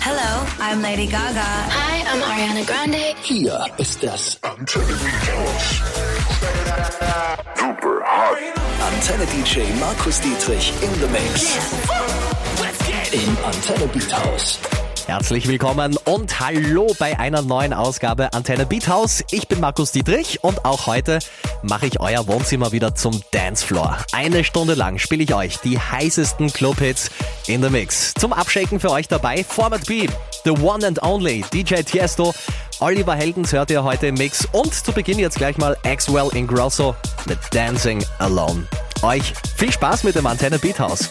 Hello, I'm Lady Gaga. Hi, I'm Ariana Grande. Hier ist das Antenne Beathouse. Super hot. Antenne DJ Markus Dietrich in the Mix. Im Antenne Beat House. Herzlich willkommen und hallo bei einer neuen Ausgabe Antenne Beat House. Ich bin Markus Dietrich und auch heute mache ich euer Wohnzimmer wieder zum Dancefloor. Eine Stunde lang spiele ich euch die heißesten Clubhits in the Mix. Zum Abschaken für euch dabei Format B, The One and Only, DJ Tiesto, Oliver Heldens hört ihr heute im Mix und zu Beginn jetzt gleich mal Axwell Ingrosso mit Dancing Alone. Euch viel Spaß mit dem Antenne Beat House.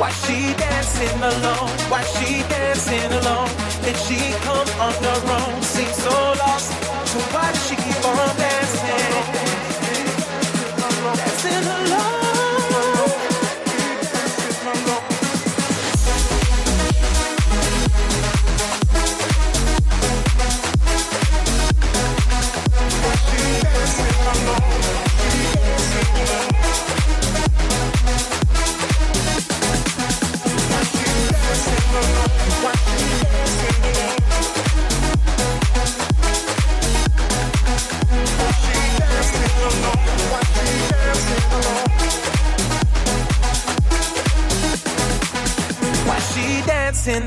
Why she dancing alone? Why she dancing alone? Did she come on her own? Seems so lost. So why she keep on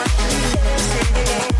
My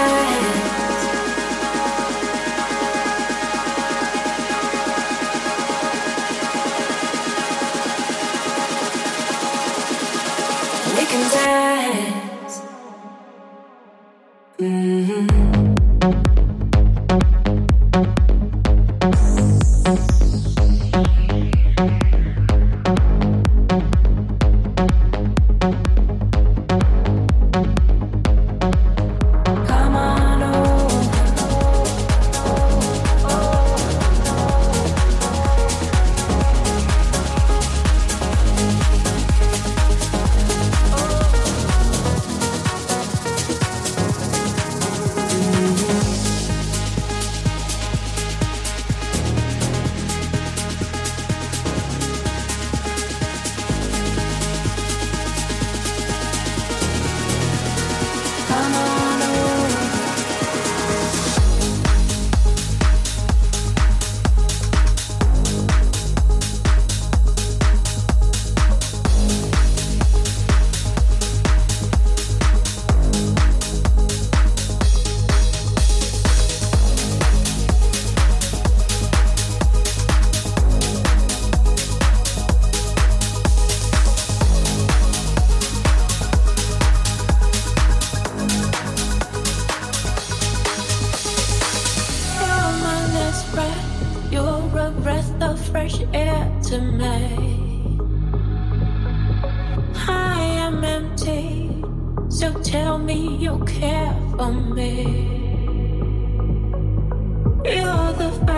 good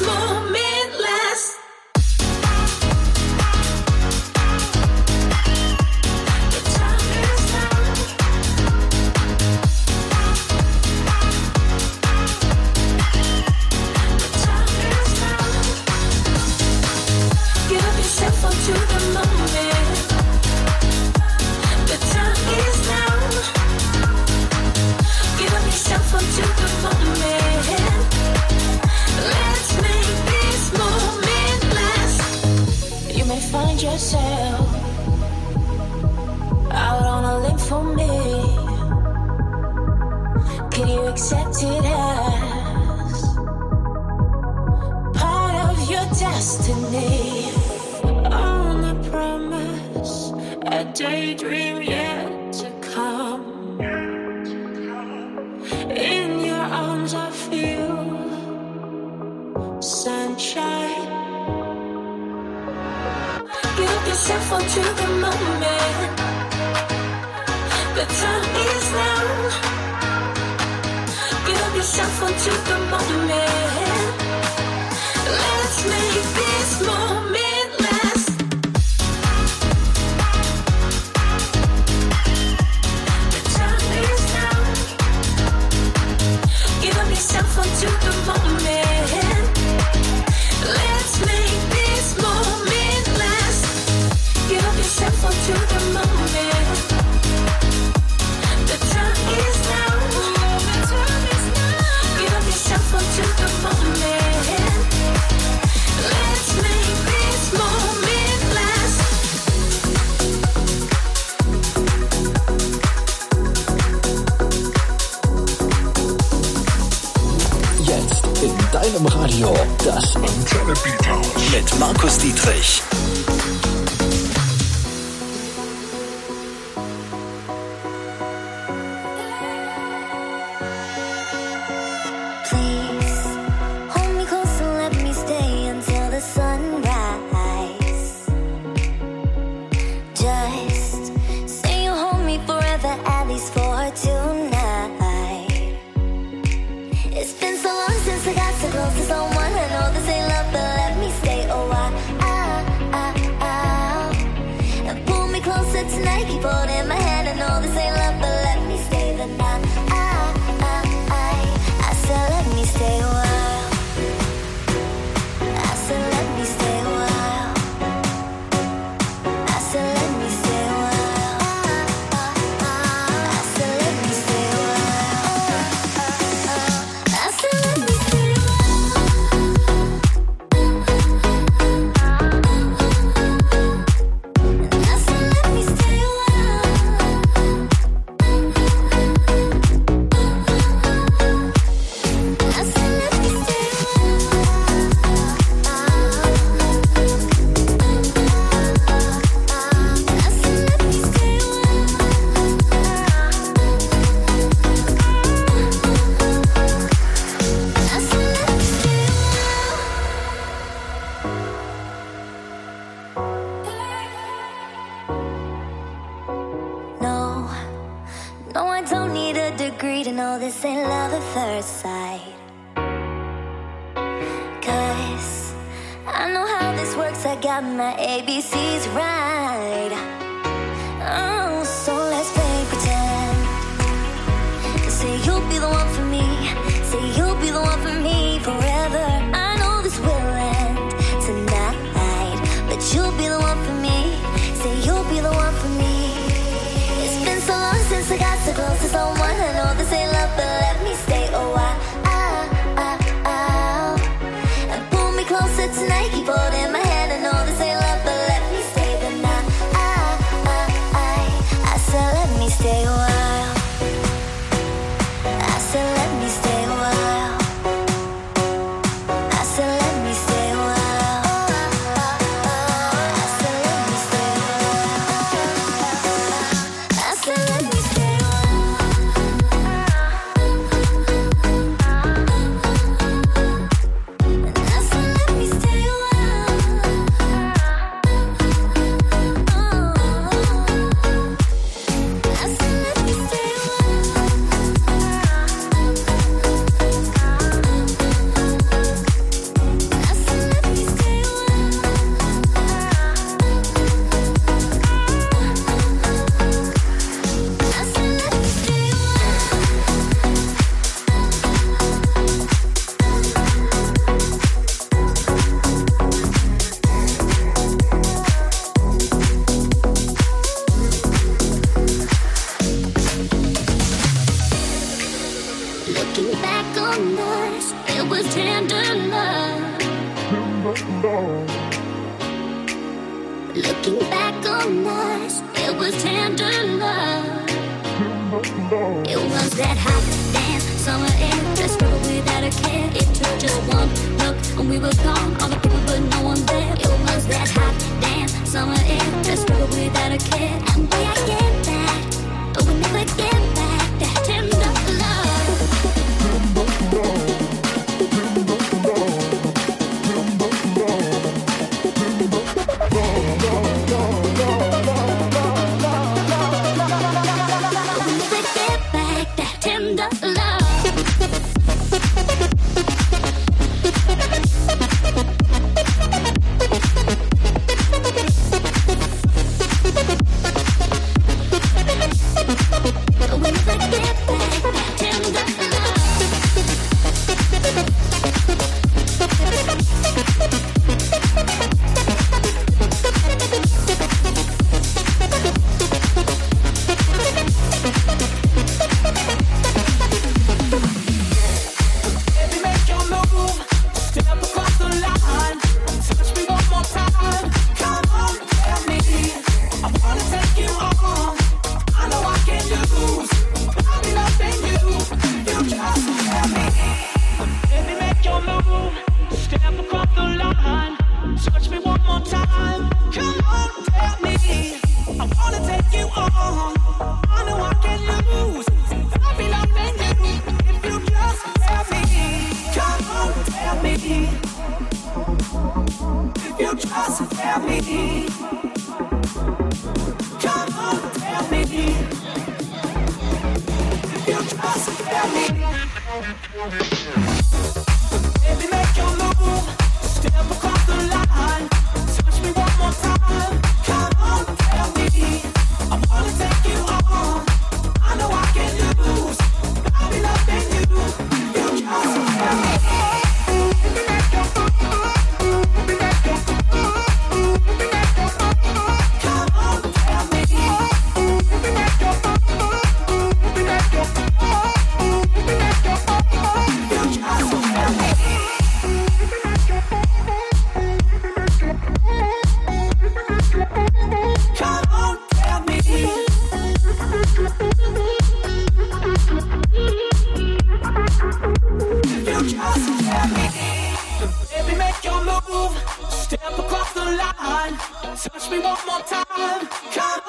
know this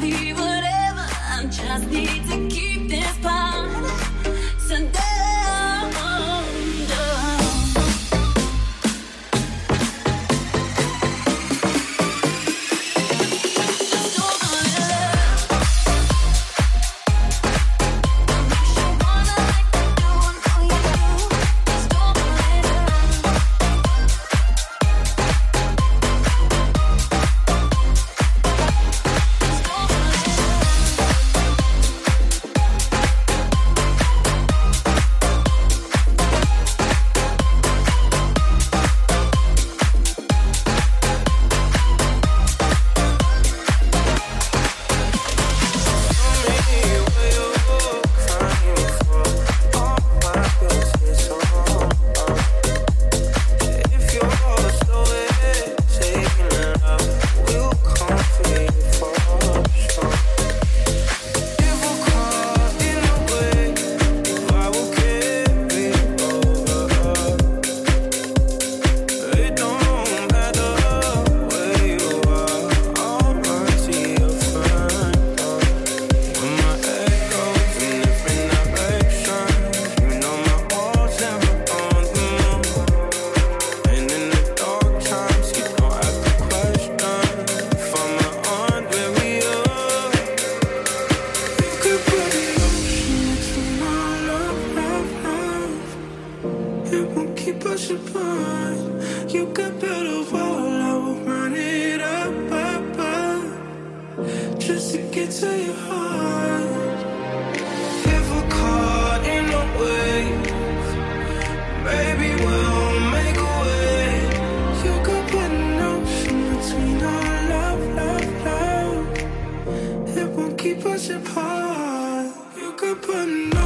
be whatever. I just need to keep this power. just to get to your heart. If we're caught in a wave, maybe we'll make a way. You could put an ocean between our love, love, love. It won't keep us apart. You could put an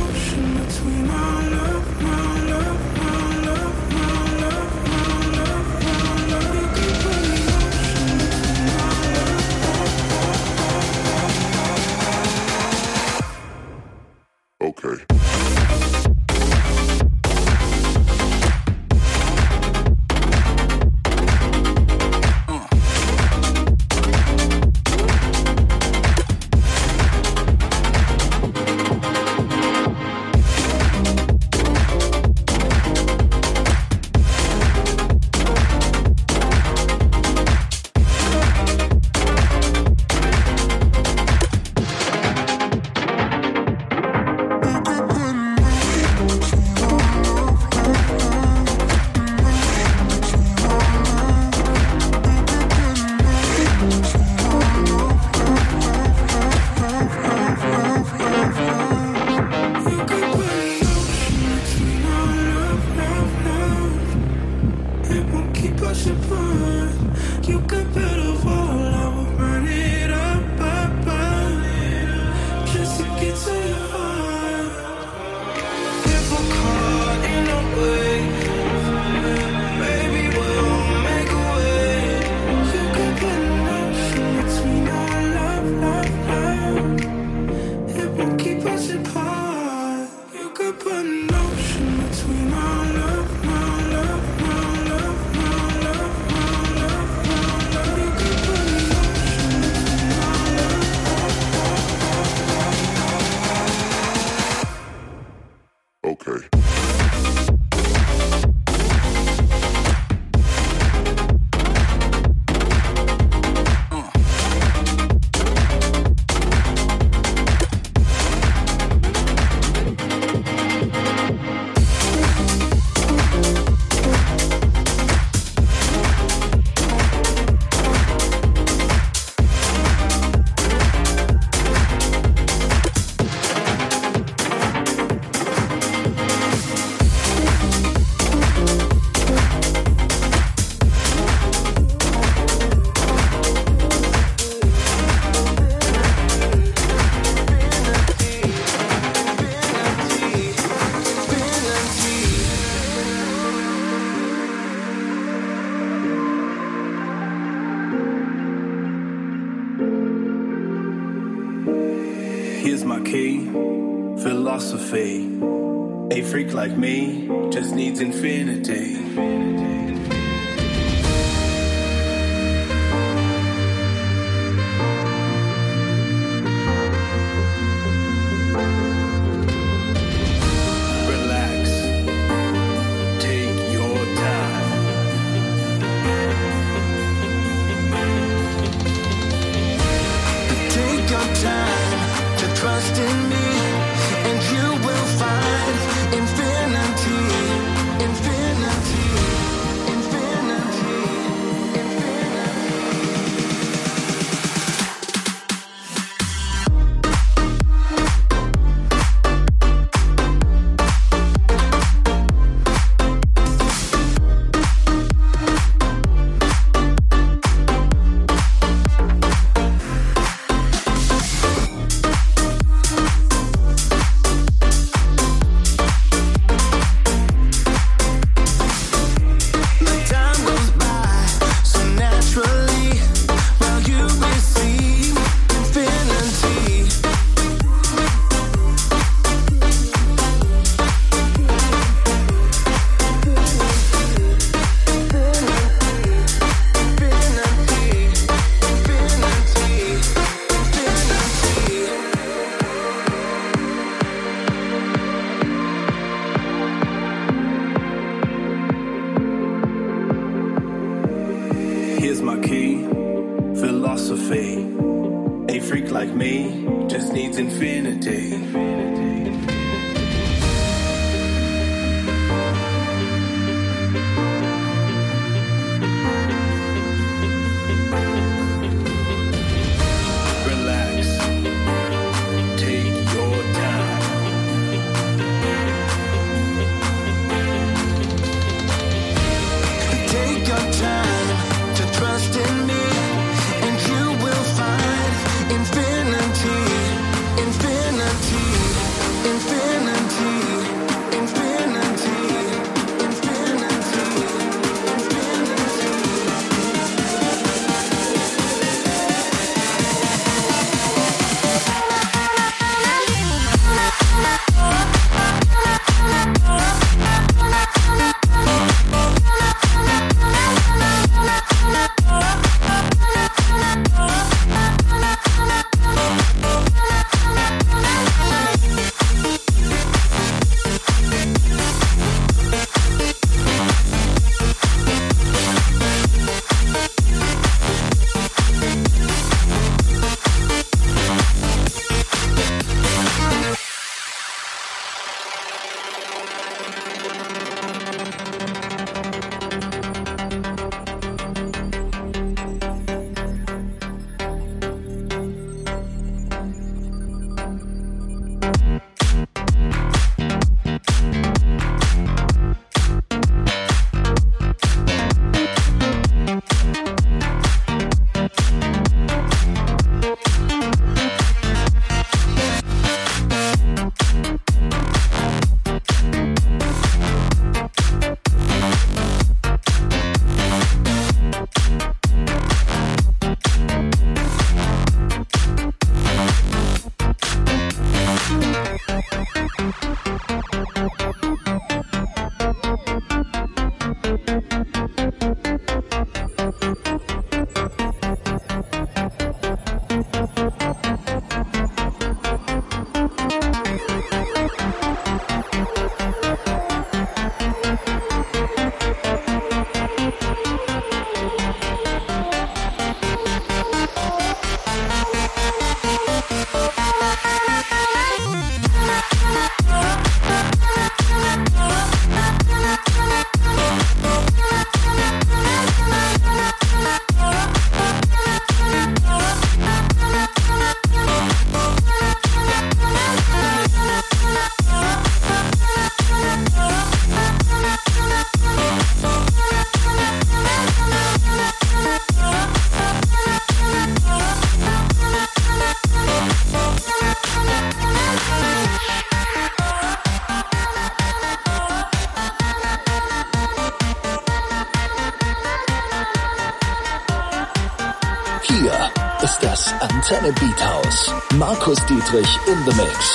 In the Mix.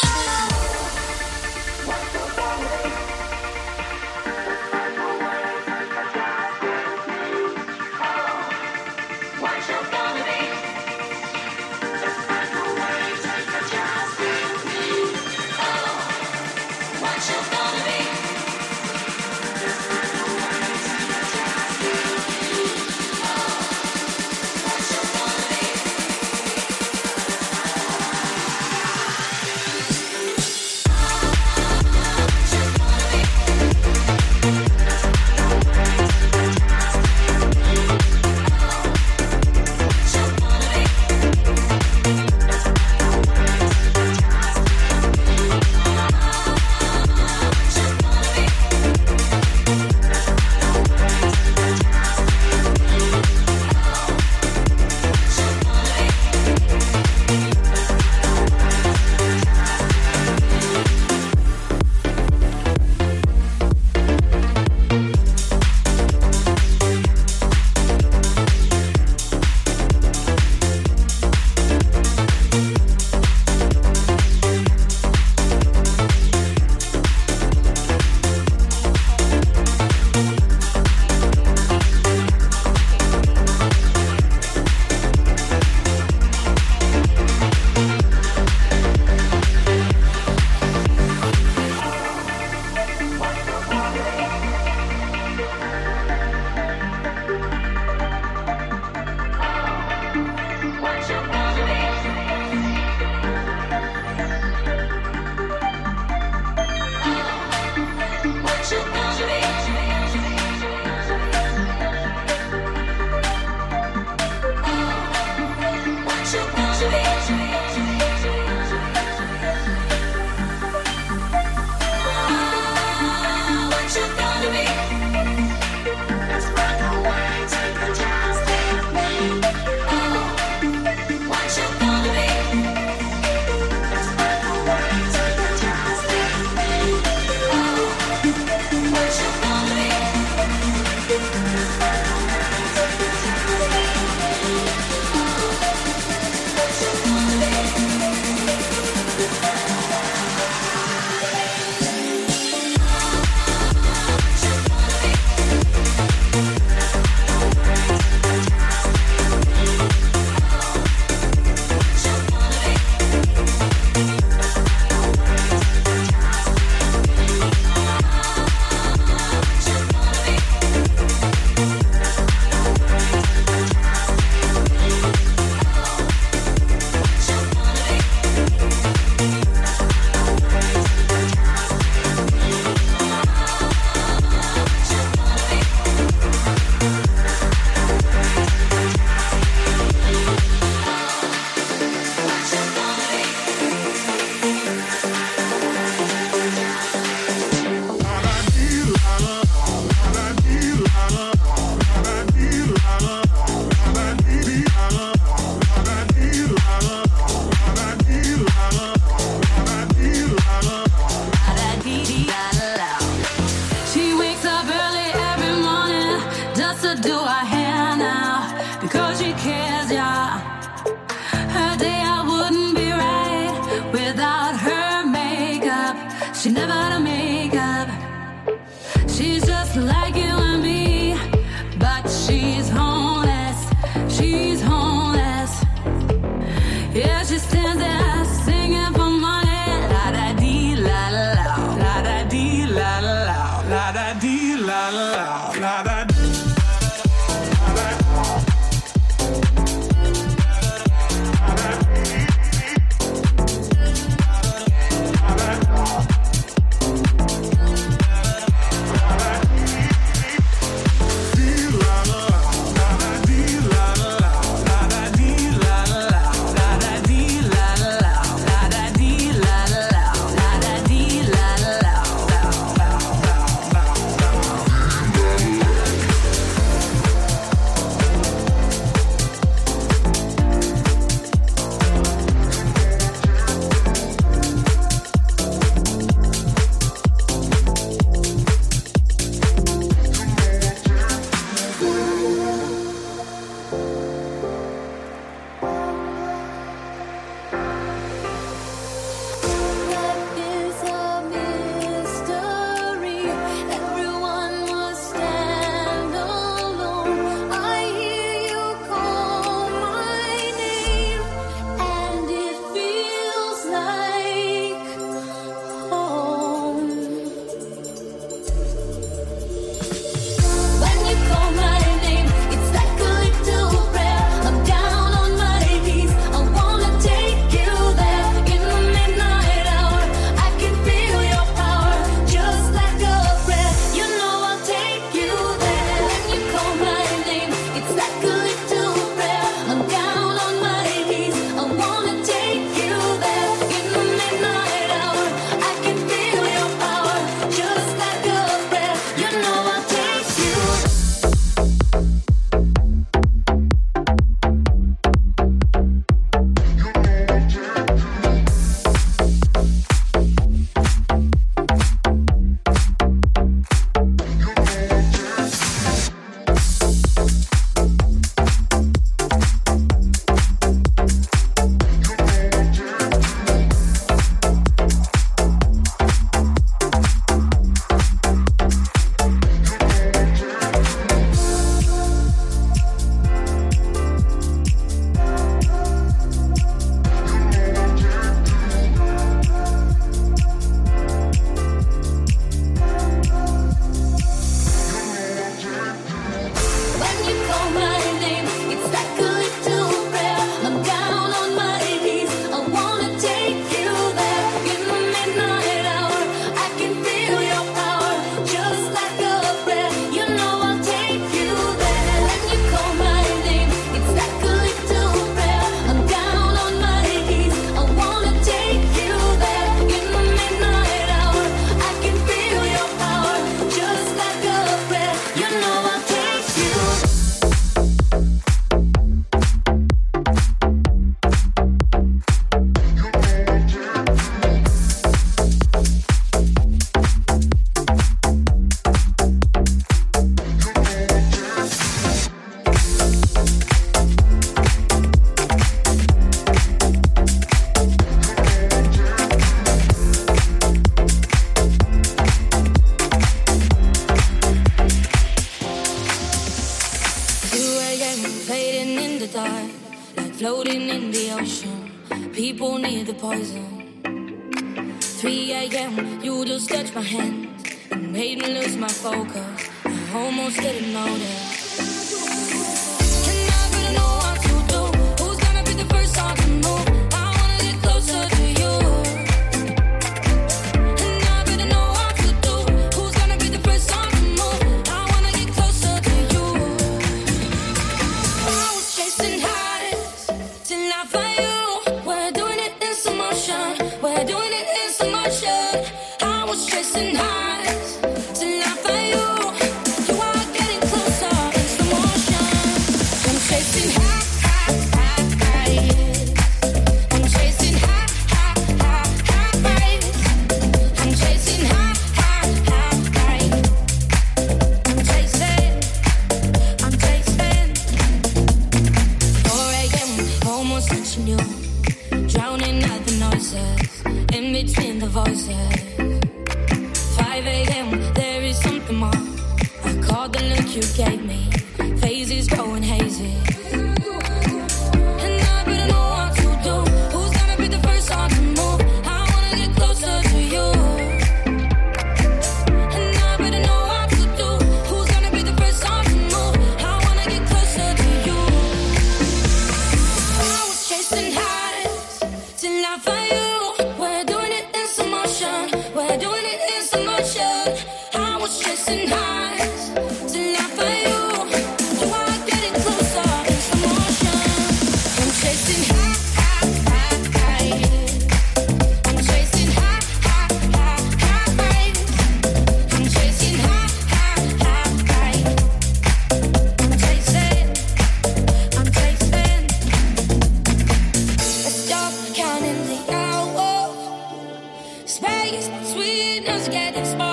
Mit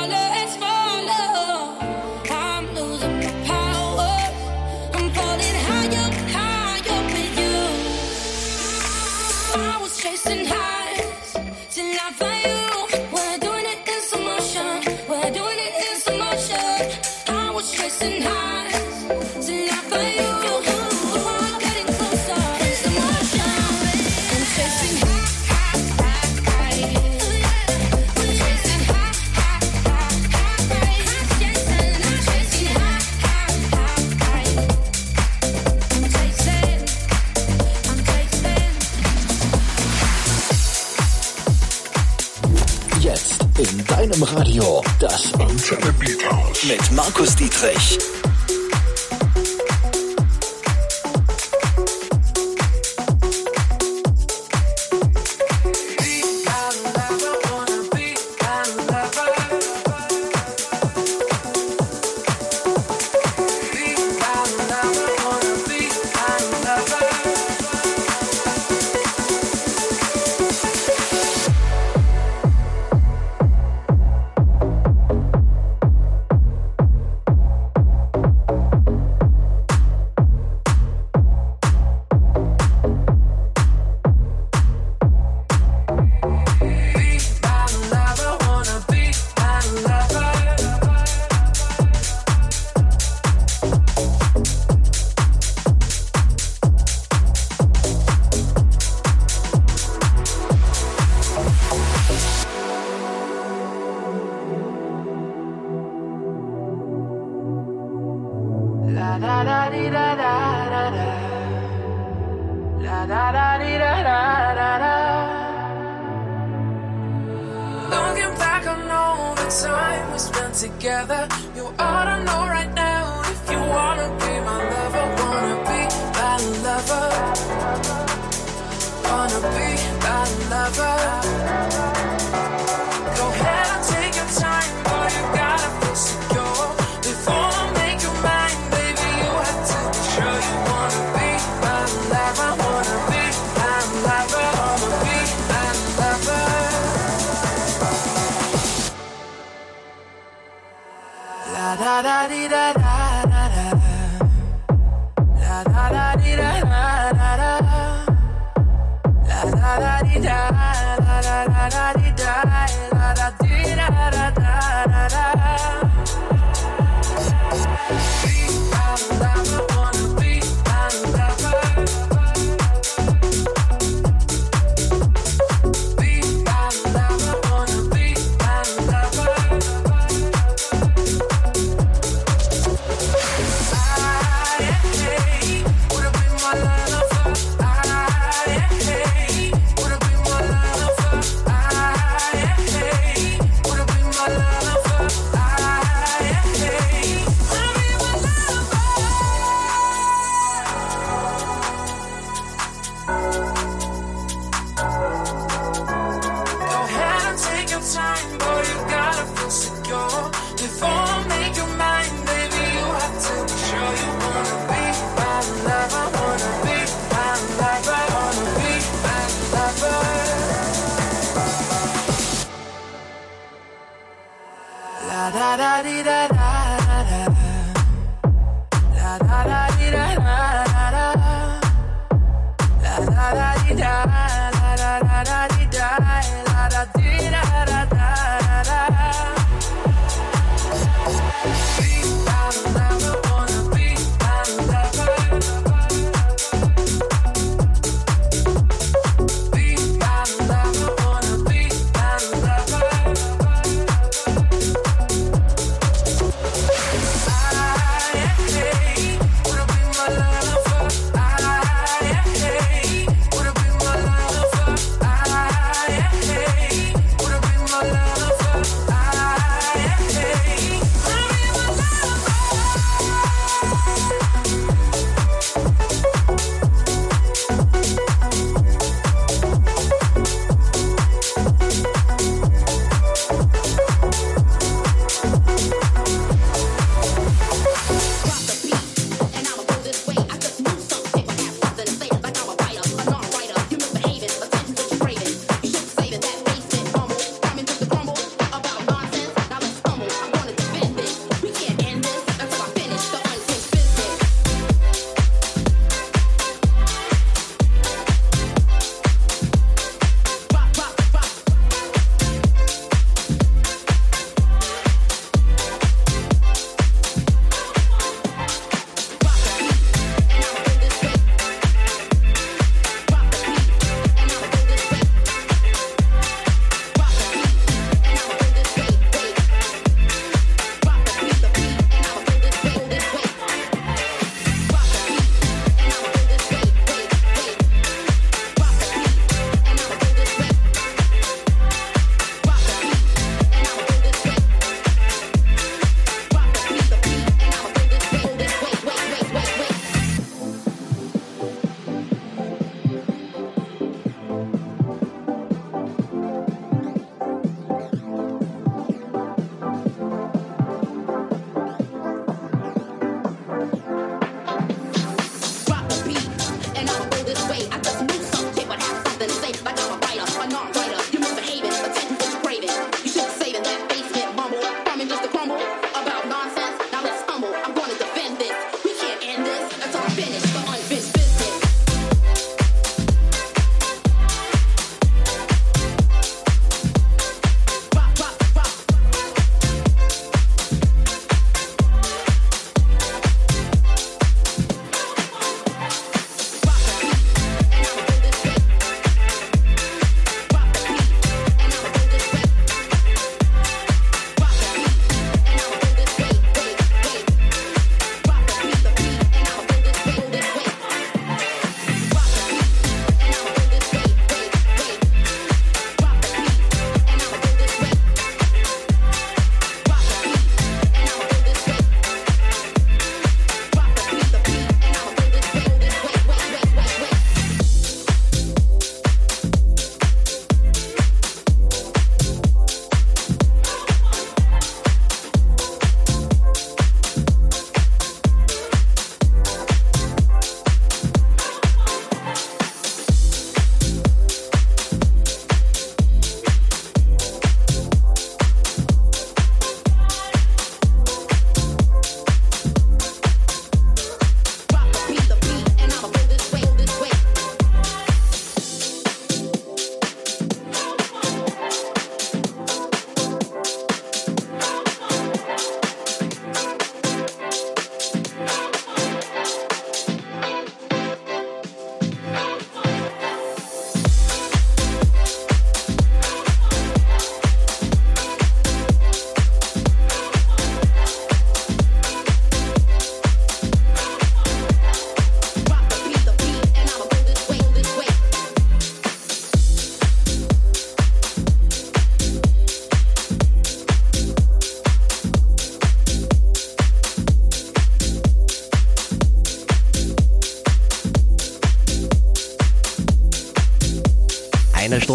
Markus together.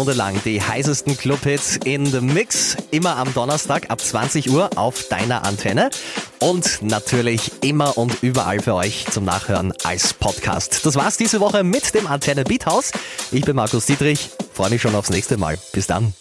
Stunde lang die heißesten Clubhits in the Mix. Immer am Donnerstag ab 20 Uhr auf deiner Antenne. Und natürlich immer und überall für euch zum Nachhören als Podcast. Das war's diese Woche mit dem Antenne Beat House. Ich bin Markus Dietrich. Freue mich schon aufs nächste Mal. Bis dann.